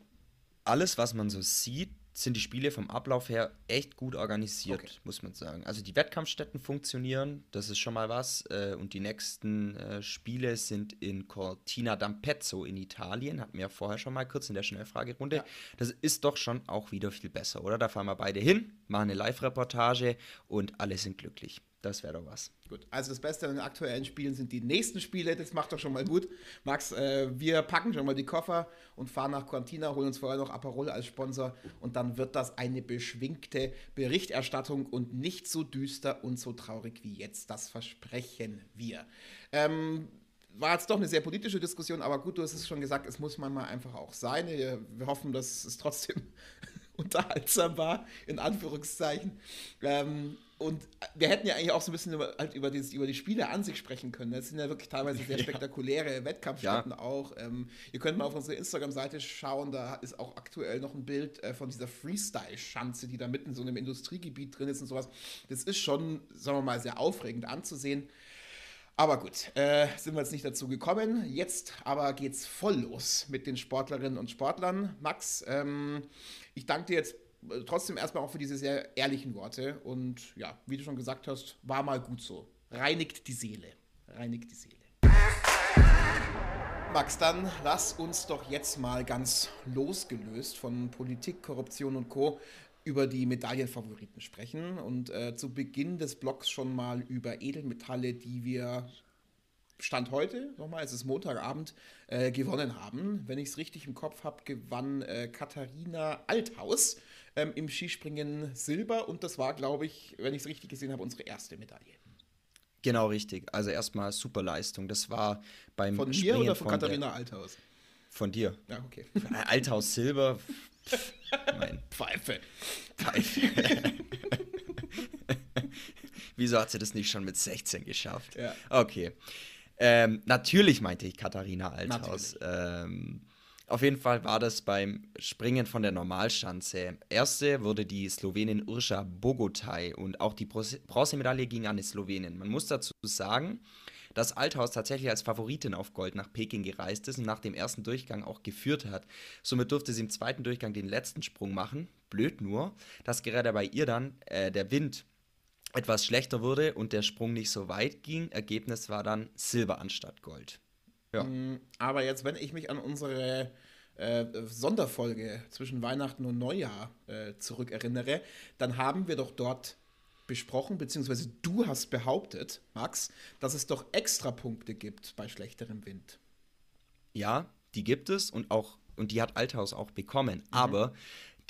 alles, was man so sieht, sind die Spiele vom Ablauf her echt gut organisiert, okay. muss man sagen. Also die Wettkampfstätten funktionieren, das ist schon mal was. Äh, und die nächsten äh, Spiele sind in Cortina d'Ampezzo in Italien, hatten wir ja vorher schon mal kurz in der Schnellfragerunde. Ja. Das ist doch schon auch wieder viel besser, oder? Da fahren wir beide hin, machen eine Live-Reportage und alle sind glücklich. Das wäre doch was. Gut, also das Beste an den aktuellen Spielen sind die nächsten Spiele. Das macht doch schon mal gut. Max, äh, wir packen schon mal die Koffer und fahren nach Cortina, holen uns vorher noch Aperol als Sponsor und dann wird das eine beschwingte Berichterstattung und nicht so düster und so traurig wie jetzt. Das versprechen wir. Ähm, war jetzt doch eine sehr politische Diskussion, aber gut, du hast es schon gesagt, es muss manchmal einfach auch sein. Wir hoffen, dass es trotzdem unterhaltsam war, in Anführungszeichen. Ähm, und wir hätten ja eigentlich auch so ein bisschen über, halt über, dieses, über die Spiele an sich sprechen können. Das sind ja wirklich teilweise sehr spektakuläre ja. Wettkampfstätten ja. auch. Ähm, ihr könnt mal auf unsere Instagram-Seite schauen, da ist auch aktuell noch ein Bild äh, von dieser Freestyle-Schanze, die da mitten in so einem Industriegebiet drin ist und sowas. Das ist schon, sagen wir mal, sehr aufregend anzusehen. Aber gut, äh, sind wir jetzt nicht dazu gekommen. Jetzt aber geht's voll los mit den Sportlerinnen und Sportlern. Max, ähm, ich danke dir jetzt trotzdem erstmal auch für diese sehr ehrlichen Worte. Und ja, wie du schon gesagt hast, war mal gut so. Reinigt die Seele. Reinigt die Seele. Max, dann lass uns doch jetzt mal ganz losgelöst von Politik, Korruption und Co. über die Medaillenfavoriten sprechen und äh, zu Beginn des Blogs schon mal über Edelmetalle, die wir Stand heute, nochmal, es ist Montagabend, äh, gewonnen haben. Wenn ich es richtig im Kopf habe, gewann äh, Katharina Althaus ähm, im Skispringen Silber und das war, glaube ich, wenn ich es richtig gesehen habe, unsere erste Medaille. Genau richtig. Also erstmal super Leistung. Das war beim Von Springen mir oder von, von Katharina der, Althaus? Von dir. Ja, okay. Althaus Silber. Pff, mein Pfeife. Pfeife. Wieso hat sie das nicht schon mit 16 geschafft? Ja. Okay. Ähm, natürlich meinte ich Katharina Althaus. Ähm, auf jeden Fall war das beim Springen von der Normalschanze. Erste wurde die Slowenin Urscha Bogotaj und auch die Bronzemedaille ging an die Slowenin. Man muss dazu sagen, dass Althaus tatsächlich als Favoritin auf Gold nach Peking gereist ist und nach dem ersten Durchgang auch geführt hat. Somit durfte sie im zweiten Durchgang den letzten Sprung machen. Blöd nur, dass gerade bei ihr dann äh, der Wind etwas schlechter wurde und der Sprung nicht so weit ging. Ergebnis war dann Silber anstatt Gold. Ja. Mm, aber jetzt, wenn ich mich an unsere äh, Sonderfolge zwischen Weihnachten und Neujahr äh, zurückerinnere, dann haben wir doch dort besprochen, beziehungsweise du hast behauptet, Max, dass es doch Extrapunkte gibt bei schlechterem Wind. Ja, die gibt es und auch und die hat Althaus auch bekommen. Mhm. Aber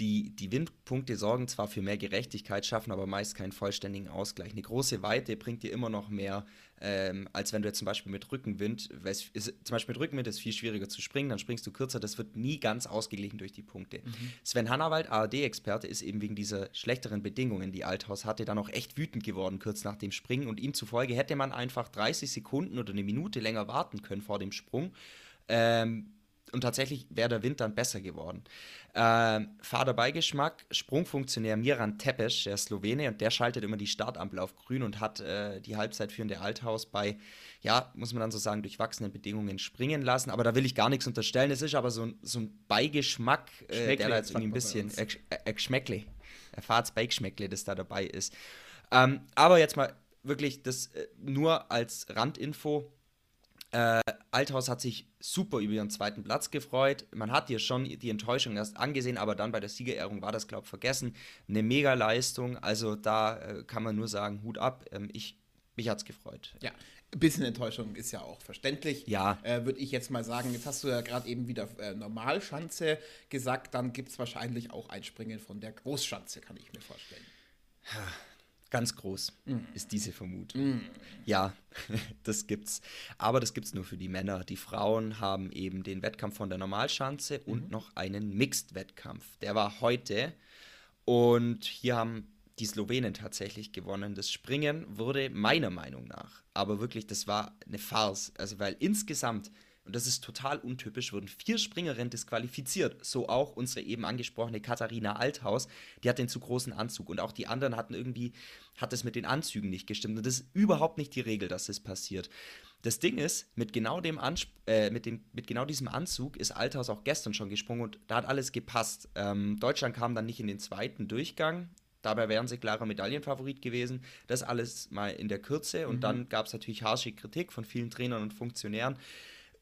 die, die Windpunkte sorgen zwar für mehr Gerechtigkeit, schaffen aber meist keinen vollständigen Ausgleich. Eine große Weite bringt dir immer noch mehr, ähm, als wenn du jetzt zum Beispiel mit Rückenwind, ist, zum Beispiel mit Rückenwind ist viel schwieriger zu springen, dann springst du kürzer, das wird nie ganz ausgeglichen durch die Punkte. Mhm. Sven Hannawald, ARD-Experte, ist eben wegen dieser schlechteren Bedingungen, die Althaus hatte, dann auch echt wütend geworden kurz nach dem Springen und ihm zufolge hätte man einfach 30 Sekunden oder eine Minute länger warten können vor dem Sprung. Ähm, und tatsächlich wäre der Wind dann besser geworden. Ähm, Fahrerbeigeschmack, Sprungfunktionär Miran Tepes, der Slowene, und der schaltet immer die Startampel auf grün und hat äh, die halbzeitführende Althaus bei, ja, muss man dann so sagen, durchwachsenen Bedingungen springen lassen. Aber da will ich gar nichts unterstellen. Es ist aber so, so ein Beigeschmack, äh, der da jetzt irgendwie ein bisschen, äh, äh, Geschmäckle, Fahrtsbeigeschmäckle, das da dabei ist. Ähm, aber jetzt mal wirklich das äh, nur als Randinfo äh, Althaus hat sich super über ihren zweiten Platz gefreut. Man hat ihr schon die Enttäuschung erst angesehen, aber dann bei der Siegerehrung war das, glaube ich, vergessen. Eine Mega-Leistung. Also da äh, kann man nur sagen, Hut ab. Ähm, ich, mich hat es gefreut. Ja, ein bisschen Enttäuschung ist ja auch verständlich. Ja. Äh, Würde ich jetzt mal sagen. Jetzt hast du ja gerade eben wieder äh, Normalschanze gesagt. Dann gibt es wahrscheinlich auch ein Springen von der Großschanze, kann ich mir vorstellen. Ganz groß mm. ist diese Vermutung. Mm. Ja, das gibt's. Aber das gibt's nur für die Männer. Die Frauen haben eben den Wettkampf von der Normalschanze mhm. und noch einen Mixed-Wettkampf. Der war heute. Und hier haben die Slowenen tatsächlich gewonnen. Das Springen wurde meiner Meinung nach, aber wirklich, das war eine Farce. Also, weil insgesamt und das ist total untypisch, wurden vier Springerinnen disqualifiziert. So auch unsere eben angesprochene Katharina Althaus, die hat den zu großen Anzug. Und auch die anderen hatten irgendwie, hat es mit den Anzügen nicht gestimmt. Und das ist überhaupt nicht die Regel, dass das passiert. Das Ding ist, mit genau, dem Ansp äh, mit, dem, mit genau diesem Anzug ist Althaus auch gestern schon gesprungen und da hat alles gepasst. Ähm, Deutschland kam dann nicht in den zweiten Durchgang. Dabei wären sie klarer Medaillenfavorit gewesen. Das alles mal in der Kürze. Und mhm. dann gab es natürlich harsche Kritik von vielen Trainern und Funktionären.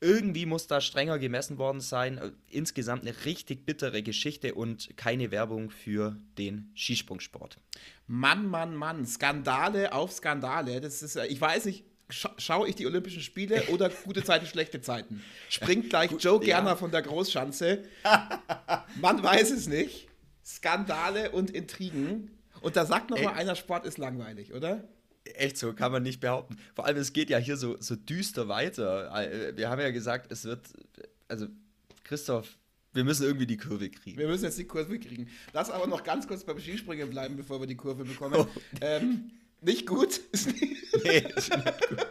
Irgendwie muss da strenger gemessen worden sein. Äh, insgesamt eine richtig bittere Geschichte und keine Werbung für den Skisprungsport. Mann, Mann, Mann, Skandale auf Skandale. Das ist, äh, ich weiß nicht, scha schaue ich die Olympischen Spiele oder gute Zeiten, schlechte Zeiten? Springt gleich Joe Gerner ja. von der Großschanze. Man weiß es nicht. Skandale und Intrigen. Und da sagt noch mal einer, Sport ist langweilig, oder? Echt so, kann man nicht behaupten. Vor allem, es geht ja hier so, so düster weiter. Wir haben ja gesagt, es wird, also Christoph, wir müssen irgendwie die Kurve kriegen. Wir müssen jetzt die Kurve kriegen. Lass aber noch ganz kurz beim Skispringen bleiben, bevor wir die Kurve bekommen. Oh. Ähm, nicht gut? nee, ist nicht gut.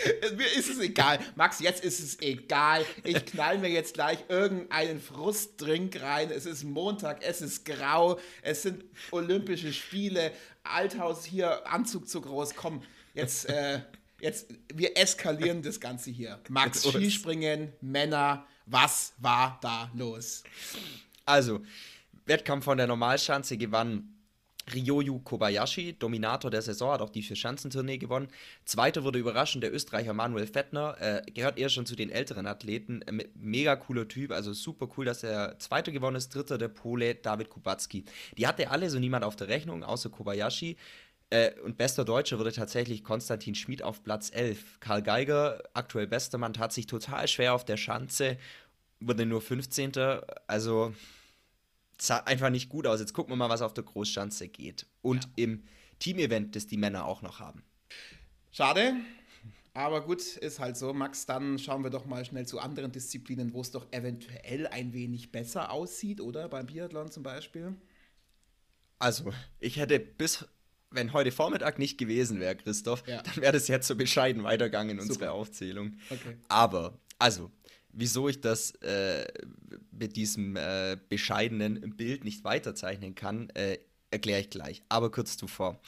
mir ist es egal. Max, jetzt ist es egal. Ich knall mir jetzt gleich irgendeinen Frustdrink rein. Es ist Montag, es ist grau, es sind Olympische Spiele. Althaus hier, Anzug zu groß. Komm, jetzt, äh, jetzt, wir eskalieren das Ganze hier. Max, Skispringen, Männer, was war da los? Also, Wettkampf von der Normalschanze gewann Ryoyu Kobayashi, Dominator der Saison, hat auch die Vier-Schanzentournee gewonnen. Zweiter wurde überraschend der Österreicher Manuel Fettner, äh, gehört eher schon zu den älteren Athleten. Äh, mega cooler Typ, also super cool, dass er Zweiter gewonnen ist. Dritter der Pole David Kubacki. Die hatte alle so niemand auf der Rechnung, außer Kobayashi. Äh, und bester Deutscher wurde tatsächlich Konstantin Schmid auf Platz 11. Karl Geiger, aktuell bester Mann, hat sich total schwer auf der Schanze, wurde nur 15. Also sah einfach nicht gut aus. Jetzt gucken wir mal, was auf der Großschanze geht. Und ja. im Team-Event, das die Männer auch noch haben. Schade, aber gut, ist halt so. Max, dann schauen wir doch mal schnell zu anderen Disziplinen, wo es doch eventuell ein wenig besser aussieht, oder? Beim Biathlon zum Beispiel. Also, ich hätte bis, wenn heute Vormittag nicht gewesen wäre, Christoph, ja. dann wäre das jetzt so bescheiden weitergegangen in unserer Aufzählung. Okay. Aber, also, wieso ich das äh, mit diesem äh, bescheidenen Bild nicht weiterzeichnen kann, äh, erkläre ich gleich. Aber kurz zuvor.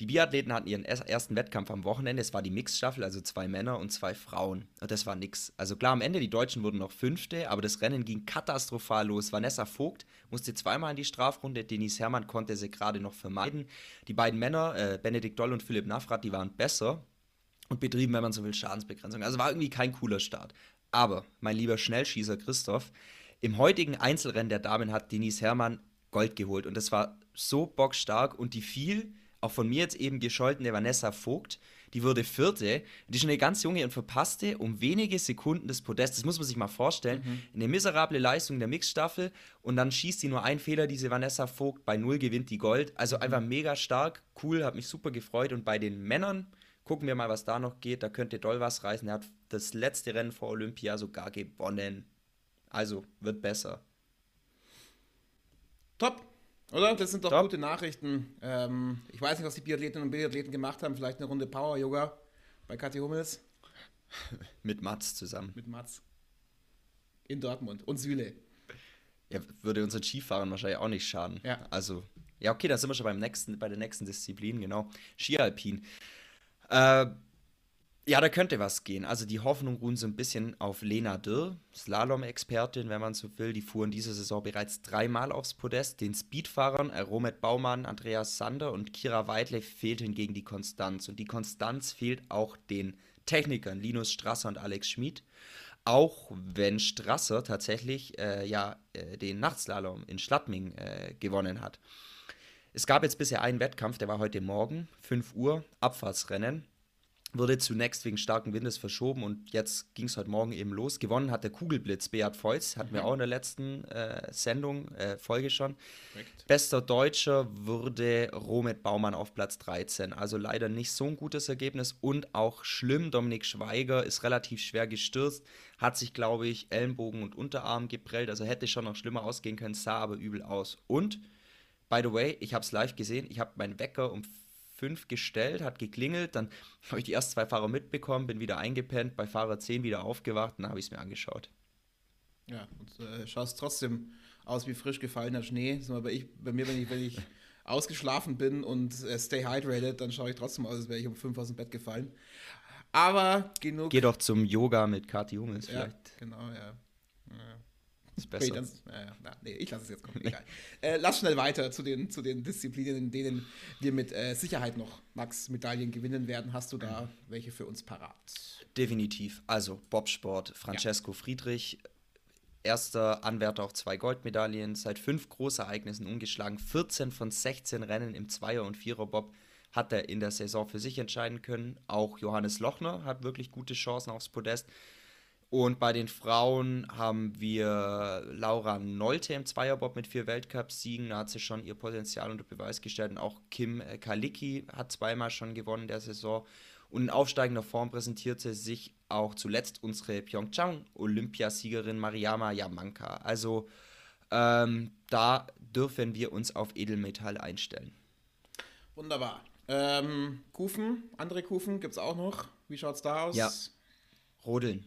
Die Biathleten hatten ihren ersten Wettkampf am Wochenende. Es war die Mixstaffel, also zwei Männer und zwei Frauen. Und das war nix. Also klar, am Ende, die Deutschen wurden noch Fünfte, aber das Rennen ging katastrophal los. Vanessa Vogt musste zweimal in die Strafrunde. Denise Herrmann konnte sie gerade noch vermeiden. Die beiden Männer, äh, Benedikt Doll und Philipp Navrat, die waren besser und betrieben, wenn man so will, Schadensbegrenzung. Also war irgendwie kein cooler Start. Aber, mein lieber Schnellschießer Christoph, im heutigen Einzelrennen der Damen hat Denise Herrmann Gold geholt und das war so bockstark und die viel, auch von mir jetzt eben gescholtene Vanessa Vogt, die wurde vierte, die ist schon eine ganz junge und verpasste um wenige Sekunden das Podest. Das muss man sich mal vorstellen. Mhm. Eine miserable Leistung der Mixstaffel und dann schießt sie nur ein Fehler, diese Vanessa Vogt, bei null gewinnt die Gold. Also mhm. einfach mega stark, cool, hat mich super gefreut und bei den Männern Gucken wir mal, was da noch geht. Da könnte doll was reißen. Er hat das letzte Rennen vor Olympia sogar gewonnen. Also wird besser. Top. Oder? Das sind doch Top. gute Nachrichten. Ähm, ich weiß nicht, was die Biathletinnen und Biathleten gemacht haben. Vielleicht eine Runde Power Yoga bei Kathi Hummels. Mit Mats zusammen. Mit Mats. In Dortmund. Und Süle. Ja, würde unseren Skifahrern wahrscheinlich auch nicht schaden. Ja. Also, ja, okay, da sind wir schon beim nächsten, bei der nächsten Disziplin, genau. Skialpin. Äh, ja, da könnte was gehen. Also die Hoffnung ruhen so ein bisschen auf Lena Dürr, Slalom-Expertin, wenn man so will. Die fuhren diese Saison bereits dreimal aufs Podest. Den Speedfahrern äh, Romet Baumann, Andreas Sander und Kira Weidle fehlt hingegen die Konstanz. Und die Konstanz fehlt auch den Technikern Linus Strasser und Alex Schmid. Auch wenn Strasser tatsächlich äh, ja, äh, den Nachtslalom in Schladming äh, gewonnen hat. Es gab jetzt bisher einen Wettkampf, der war heute Morgen, 5 Uhr, Abfahrtsrennen. wurde zunächst wegen starken Windes verschoben und jetzt ging es heute Morgen eben los. Gewonnen hat der Kugelblitz Beat Volz, hatten mhm. wir auch in der letzten äh, Sendung, äh, Folge schon. Correct. Bester Deutscher wurde Romet Baumann auf Platz 13. Also leider nicht so ein gutes Ergebnis und auch schlimm. Dominik Schweiger ist relativ schwer gestürzt, hat sich, glaube ich, Ellenbogen und Unterarm geprellt. Also hätte schon noch schlimmer ausgehen können, sah aber übel aus. Und, by the way, ich habe es live gesehen, ich habe meinen Wecker um 5 gestellt, hat geklingelt, dann habe ich die ersten zwei Fahrer mitbekommen, bin wieder eingepennt, bei Fahrer 10 wieder aufgewacht und dann habe ich es mir angeschaut. Ja, und äh, schaust trotzdem aus wie frisch gefallener Schnee. So, aber ich, bei mir, wenn ich, wenn ich ausgeschlafen bin und äh, stay hydrated, dann schaue ich trotzdem aus, als wäre ich um 5 aus dem Bett gefallen. Aber genug. Geh doch zum Yoga mit Kati Hummels ja, vielleicht. Genau, ja. ja. Ist besser. Dann, äh, na, nee, ich lasse es jetzt kommen. Egal. äh, lass schnell weiter zu den, zu den Disziplinen, in denen wir mit äh, Sicherheit noch Max-Medaillen gewinnen werden. Hast du da welche für uns parat? Definitiv. Also Bobsport, Francesco ja. Friedrich, erster Anwärter auf zwei Goldmedaillen, seit fünf Großereignissen ungeschlagen, 14 von 16 Rennen im Zweier- und Vierer-Bob hat er in der Saison für sich entscheiden können. Auch Johannes Lochner hat wirklich gute Chancen aufs Podest. Und bei den Frauen haben wir Laura Nolte im Zweierbob mit vier Weltcupsiegen. Da hat sie schon ihr Potenzial unter Beweis gestellt. Und auch Kim Kalicki hat zweimal schon gewonnen in der Saison. Und in aufsteigender Form präsentierte sich auch zuletzt unsere Pyeongchang-Olympiasiegerin Mariama Yamanka. Also ähm, da dürfen wir uns auf Edelmetall einstellen. Wunderbar. Ähm, Kufen, andere Kufen gibt es auch noch. Wie schaut es da aus? Ja. Rodeln.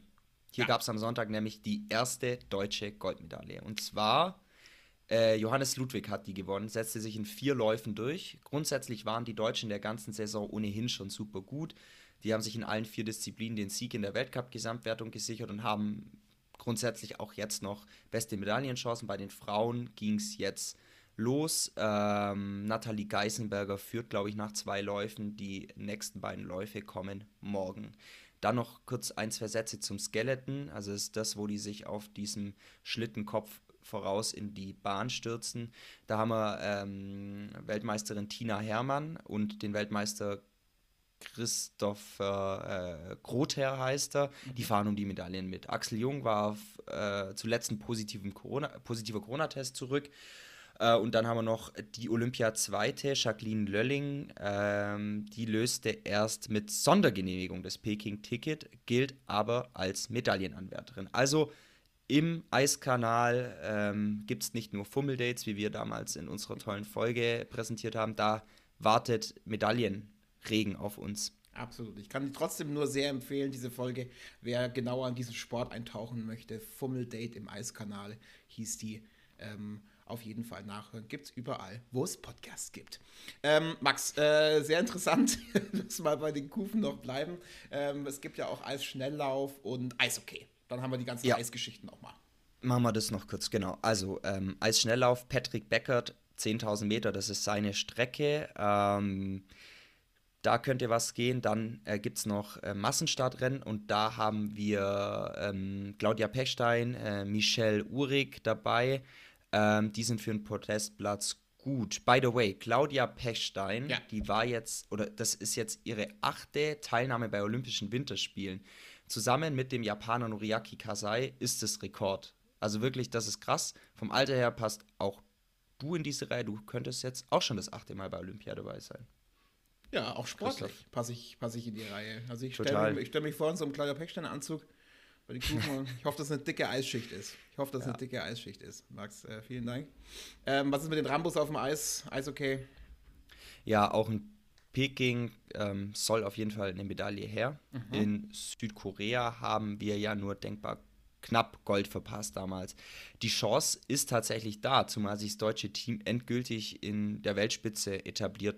Hier ja. gab es am Sonntag nämlich die erste deutsche Goldmedaille. Und zwar äh, Johannes Ludwig hat die gewonnen, setzte sich in vier Läufen durch. Grundsätzlich waren die Deutschen der ganzen Saison ohnehin schon super gut. Die haben sich in allen vier Disziplinen den Sieg in der Weltcup-Gesamtwertung gesichert und haben grundsätzlich auch jetzt noch beste Medaillenchancen. Bei den Frauen ging es jetzt los. Ähm, Nathalie Geisenberger führt, glaube ich, nach zwei Läufen. Die nächsten beiden Läufe kommen morgen. Dann noch kurz ein, zwei Sätze zum Skeleton. Also ist das, wo die sich auf diesem Schlittenkopf voraus in die Bahn stürzen. Da haben wir ähm, Weltmeisterin Tina Herrmann und den Weltmeister Christopher äh, Grother heißt er. Mhm. Die fahren um die Medaillen mit. Axel Jung war auf, äh, zuletzt ein positiven Corona, positiver Corona-Test zurück. Äh, und dann haben wir noch die Olympia-Zweite, Jacqueline Lölling. Ähm, die löste erst mit Sondergenehmigung das Peking-Ticket, gilt aber als Medaillenanwärterin. Also im Eiskanal ähm, gibt es nicht nur Fummeldates, wie wir damals in unserer tollen Folge präsentiert haben. Da wartet Medaillenregen auf uns. Absolut. Ich kann trotzdem nur sehr empfehlen, diese Folge, wer genauer in diesen Sport eintauchen möchte. Fummeldate im Eiskanal hieß die. Ähm, auf jeden Fall nachhören. Gibt es überall, wo es Podcasts gibt. Ähm, Max, äh, sehr interessant, lass mal bei den Kufen noch bleiben. Ähm, es gibt ja auch Eisschnelllauf und Eishockey. Dann haben wir die ganzen ja. Eisgeschichten auch mal. Machen wir das noch kurz, genau. Also ähm, Eisschnelllauf, Patrick Beckert, 10.000 Meter, das ist seine Strecke. Ähm, da könnte was gehen. Dann äh, gibt es noch äh, Massenstartrennen und da haben wir ähm, Claudia Pechstein, äh, Michelle Uhrig dabei. Ähm, die sind für einen Protestplatz gut. By the way, Claudia Pechstein, ja. die war jetzt, oder das ist jetzt ihre achte Teilnahme bei Olympischen Winterspielen. Zusammen mit dem Japaner Noriaki Kasai ist es Rekord. Also wirklich, das ist krass. Vom Alter her passt auch du in diese Reihe. Du könntest jetzt auch schon das achte Mal bei Olympia dabei sein. Ja, auch sportlich passe ich, pass ich in die Reihe. Also ich stelle mich, stell mich vor in so einem Claudia Pechstein-Anzug bei den Kuchen. ich hoffe, dass es eine dicke Eisschicht ist. Ich hoffe, dass es ja. eine dicke Eisschicht ist. Max, äh, vielen Dank. Ähm, was ist mit den Rambos auf dem Eis? Eis okay? Ja, auch in Peking ähm, soll auf jeden Fall eine Medaille her. Mhm. In Südkorea haben wir ja nur denkbar knapp Gold verpasst damals. Die Chance ist tatsächlich da, zumal sich das deutsche Team endgültig in der Weltspitze etabliert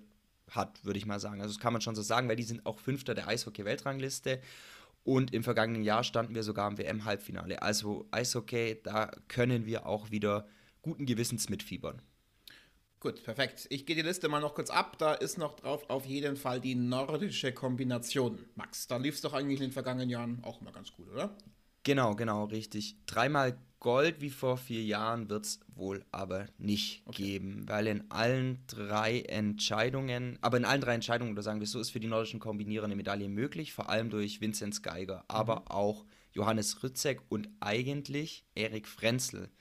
hat, würde ich mal sagen. Also das kann man schon so sagen, weil die sind auch Fünfter der Eishockey-Weltrangliste und im vergangenen Jahr standen wir sogar im WM-Halbfinale. Also Eishockey, da können wir auch wieder guten Gewissens mitfiebern. Gut, perfekt. Ich gehe die Liste mal noch kurz ab. Da ist noch drauf auf jeden Fall die nordische Kombination. Max, da lief es doch eigentlich in den vergangenen Jahren auch mal ganz gut, oder? Genau, genau, richtig. Dreimal Gold wie vor vier Jahren wird es wohl aber nicht okay. geben, weil in allen drei Entscheidungen, aber in allen drei Entscheidungen, oder sagen wir so, ist für die nordischen Kombinierer eine Medaille möglich, vor allem durch Vinzenz Geiger, aber mhm. auch Johannes Rützek und eigentlich Erik Frenzel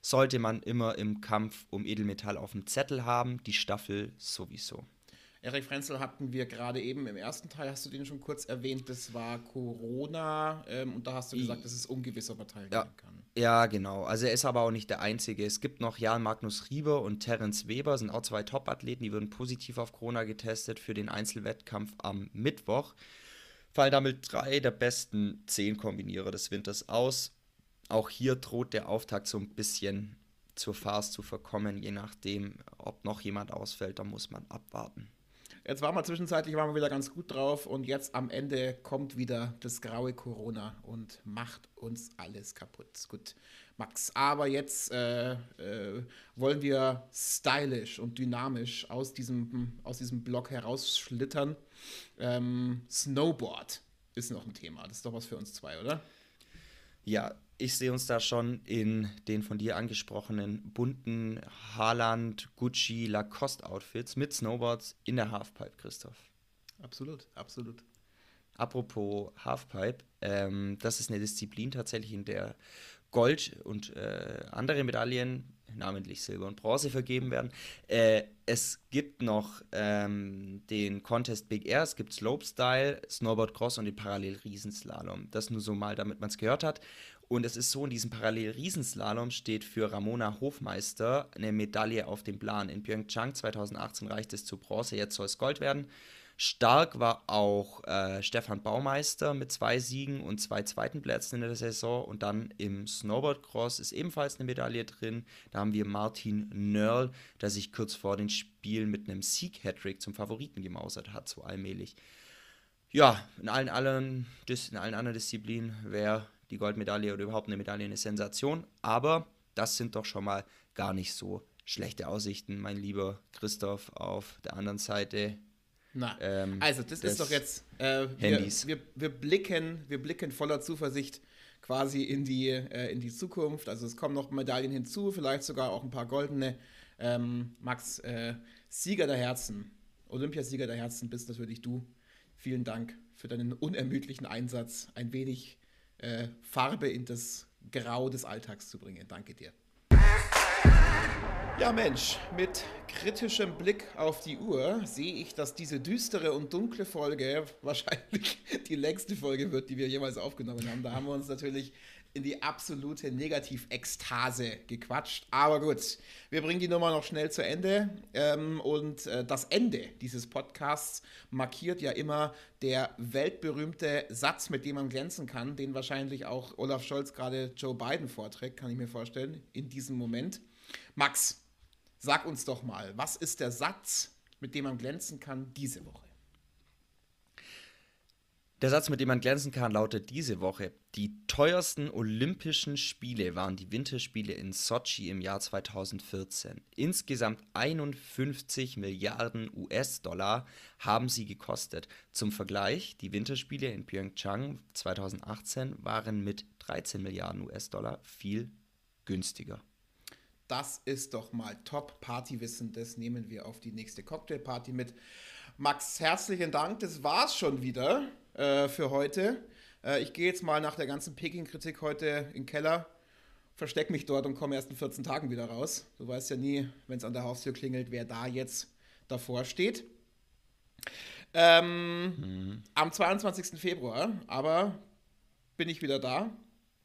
sollte man immer im Kampf um Edelmetall auf dem Zettel haben, die Staffel sowieso. Erik Frenzel hatten wir gerade eben im ersten Teil, hast du den schon kurz erwähnt, das war Corona ähm, und da hast du gesagt, dass es ungewiss, ob er teilnehmen ja. kann. Ja, genau. Also er ist aber auch nicht der Einzige. Es gibt noch Jan Magnus Rieber und Terence Weber, sind auch zwei Top-Athleten, die würden positiv auf Corona getestet für den Einzelwettkampf am Mittwoch. Fallen damit drei der besten zehn Kombinierer des Winters aus. Auch hier droht der Auftakt so ein bisschen zur Farce zu verkommen, je nachdem, ob noch jemand ausfällt, da muss man abwarten. Jetzt waren wir zwischenzeitlich waren wir wieder ganz gut drauf und jetzt am Ende kommt wieder das graue Corona und macht uns alles kaputt. Gut, Max. Aber jetzt äh, äh, wollen wir stylisch und dynamisch aus diesem, aus diesem Block herausschlittern. Ähm, Snowboard ist noch ein Thema. Das ist doch was für uns zwei, oder? Ja, ich sehe uns da schon in den von dir angesprochenen bunten Haaland, Gucci, Lacoste-Outfits mit Snowboards in der Halfpipe, Christoph. Absolut, absolut. Apropos Halfpipe, ähm, das ist eine Disziplin tatsächlich, in der Gold und äh, andere Medaillen, namentlich Silber und Bronze, vergeben werden. Äh, es gibt noch ähm, den Contest Big Air, es gibt Slopestyle, Snowboard Cross und den Parallel Riesenslalom. Das nur so mal, damit man es gehört hat. Und es ist so, in diesem Parallel-Riesenslalom steht für Ramona Hofmeister eine Medaille auf dem Plan. In Pyeongchang 2018 reicht es zu Bronze, jetzt soll es Gold werden. Stark war auch äh, Stefan Baumeister mit zwei Siegen und zwei zweiten Plätzen in der Saison. Und dann im Snowboard-Cross ist ebenfalls eine Medaille drin. Da haben wir Martin Nörl, der sich kurz vor den Spielen mit einem Sieg-Hattrick zum Favoriten gemausert hat, so allmählich. Ja, in allen, allen, in allen anderen Disziplinen wäre die Goldmedaille oder überhaupt eine Medaille eine Sensation. Aber das sind doch schon mal gar nicht so schlechte Aussichten, mein lieber Christoph, auf der anderen Seite. Na, ähm, also das ist doch jetzt, äh, Handys. Wir, wir, wir, blicken, wir blicken voller Zuversicht quasi in die, äh, in die Zukunft. Also es kommen noch Medaillen hinzu, vielleicht sogar auch ein paar goldene. Ähm, Max, äh, Sieger der Herzen, Olympiasieger der Herzen bist natürlich du. Vielen Dank für deinen unermüdlichen Einsatz, ein wenig äh, Farbe in das Grau des Alltags zu bringen. Danke dir. Ja Mensch, mit kritischem Blick auf die Uhr sehe ich, dass diese düstere und dunkle Folge wahrscheinlich die längste Folge wird, die wir jemals aufgenommen haben. Da haben wir uns natürlich in die absolute Negativ-Ekstase gequatscht. Aber gut, wir bringen die Nummer noch schnell zu Ende. Ähm, und äh, das Ende dieses Podcasts markiert ja immer der weltberühmte Satz, mit dem man glänzen kann, den wahrscheinlich auch Olaf Scholz gerade Joe Biden vorträgt, kann ich mir vorstellen, in diesem Moment. Max, sag uns doch mal, was ist der Satz, mit dem man glänzen kann diese Woche? Der Satz, mit dem man glänzen kann, lautet diese Woche: Die teuersten Olympischen Spiele waren die Winterspiele in Sochi im Jahr 2014. Insgesamt 51 Milliarden US-Dollar haben sie gekostet. Zum Vergleich: Die Winterspiele in Pyeongchang 2018 waren mit 13 Milliarden US-Dollar viel günstiger. Das ist doch mal Top-Partywissen. Das nehmen wir auf die nächste Cocktailparty mit. Max, herzlichen Dank. Das war's schon wieder äh, für heute. Äh, ich gehe jetzt mal nach der ganzen Peking-Kritik heute in den Keller, verstecke mich dort und komme erst in 14 Tagen wieder raus. Du weißt ja nie, wenn es an der Haustür klingelt, wer da jetzt davor steht. Ähm, mhm. Am 22. Februar aber bin ich wieder da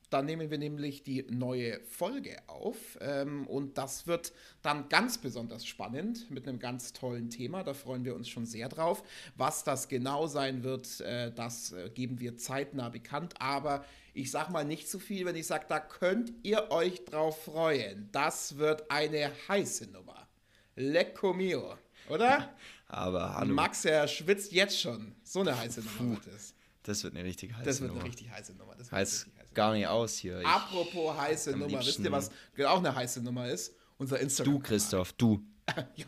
dann nehmen wir nämlich die neue Folge auf ähm, und das wird dann ganz besonders spannend mit einem ganz tollen Thema. Da freuen wir uns schon sehr drauf. Was das genau sein wird, äh, das äh, geben wir zeitnah bekannt. Aber ich sage mal nicht zu viel, wenn ich sage, da könnt ihr euch drauf freuen. Das wird eine heiße Nummer. Lecco mio, oder? Aber hallo. Max, er schwitzt jetzt schon. So eine heiße Nummer wird es. Das wird eine richtig heiße Nummer. Das wird eine richtig heiße Nummer. Das heißt gar nicht aus hier. Ich Apropos heiße Nummer. Wisst ihr, was auch eine heiße Nummer ist? Unser Instagram. Du, Christoph, du. ja.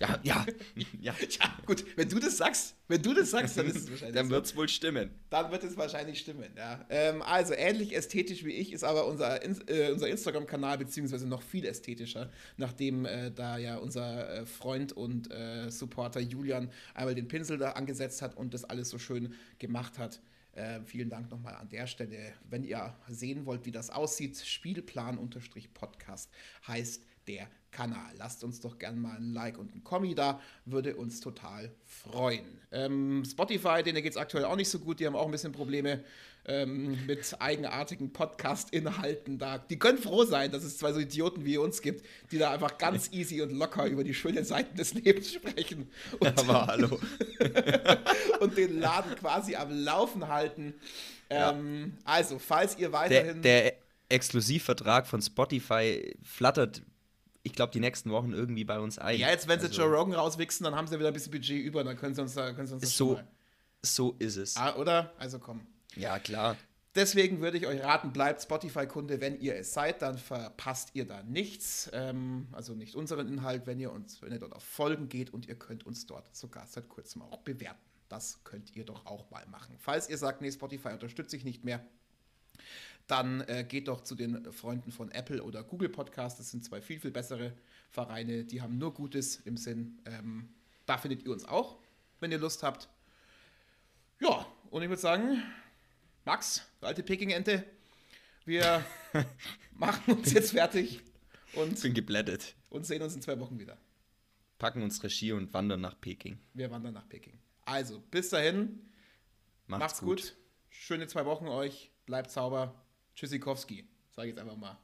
Ja, ja, ja. ja, gut, wenn du das sagst, wenn du das sagst, dann ist es wahrscheinlich Dann wird es so. wohl stimmen. Dann wird es wahrscheinlich stimmen, ja. Ähm, also, ähnlich ästhetisch wie ich ist aber unser, äh, unser Instagram-Kanal, beziehungsweise noch viel ästhetischer, nachdem äh, da ja unser äh, Freund und äh, Supporter Julian einmal den Pinsel da angesetzt hat und das alles so schön gemacht hat. Äh, vielen Dank nochmal an der Stelle. Wenn ihr sehen wollt, wie das aussieht, Spielplan-Podcast heißt der Kanal. Lasst uns doch gerne mal ein Like und ein Kommi da, würde uns total freuen. Ähm, Spotify, denen geht es aktuell auch nicht so gut, die haben auch ein bisschen Probleme ähm, mit eigenartigen Podcast-Inhalten da. Die können froh sein, dass es zwei so Idioten wie uns gibt, die da einfach ganz easy und locker über die schönen Seiten des Lebens sprechen. Und, Aber hallo. und den Laden quasi am Laufen halten. Ähm, ja. Also, falls ihr weiterhin. Der, der Exklusivvertrag von Spotify flattert ich glaube, die nächsten Wochen irgendwie bei uns ein. Ja, jetzt, wenn sie also, Joe Rogan rauswichsen, dann haben sie wieder ein bisschen Budget über, dann können sie uns da können sie uns so, so ist es. Ah, oder? Also komm. Ja, klar. Deswegen würde ich euch raten, bleibt Spotify-Kunde, wenn ihr es seid, dann verpasst ihr da nichts. Ähm, also nicht unseren Inhalt, wenn ihr uns, wenn ihr dort auf Folgen geht und ihr könnt uns dort sogar seit kurzem auch bewerten. Das könnt ihr doch auch mal machen. Falls ihr sagt, nee, Spotify unterstütze ich nicht mehr, dann äh, geht doch zu den Freunden von Apple oder Google Podcast. Das sind zwei viel, viel bessere Vereine. Die haben nur Gutes im Sinn. Ähm, da findet ihr uns auch, wenn ihr Lust habt. Ja, und ich würde sagen, Max, alte Peking-Ente, wir machen uns jetzt fertig und bin geblättet und sehen uns in zwei Wochen wieder. Packen uns Regie und wandern nach Peking. Wir wandern nach Peking. Also, bis dahin. Macht's, macht's gut. gut. Schöne zwei Wochen euch. Bleibt sauber. Tschüssikowski, sage ich jetzt einfach mal.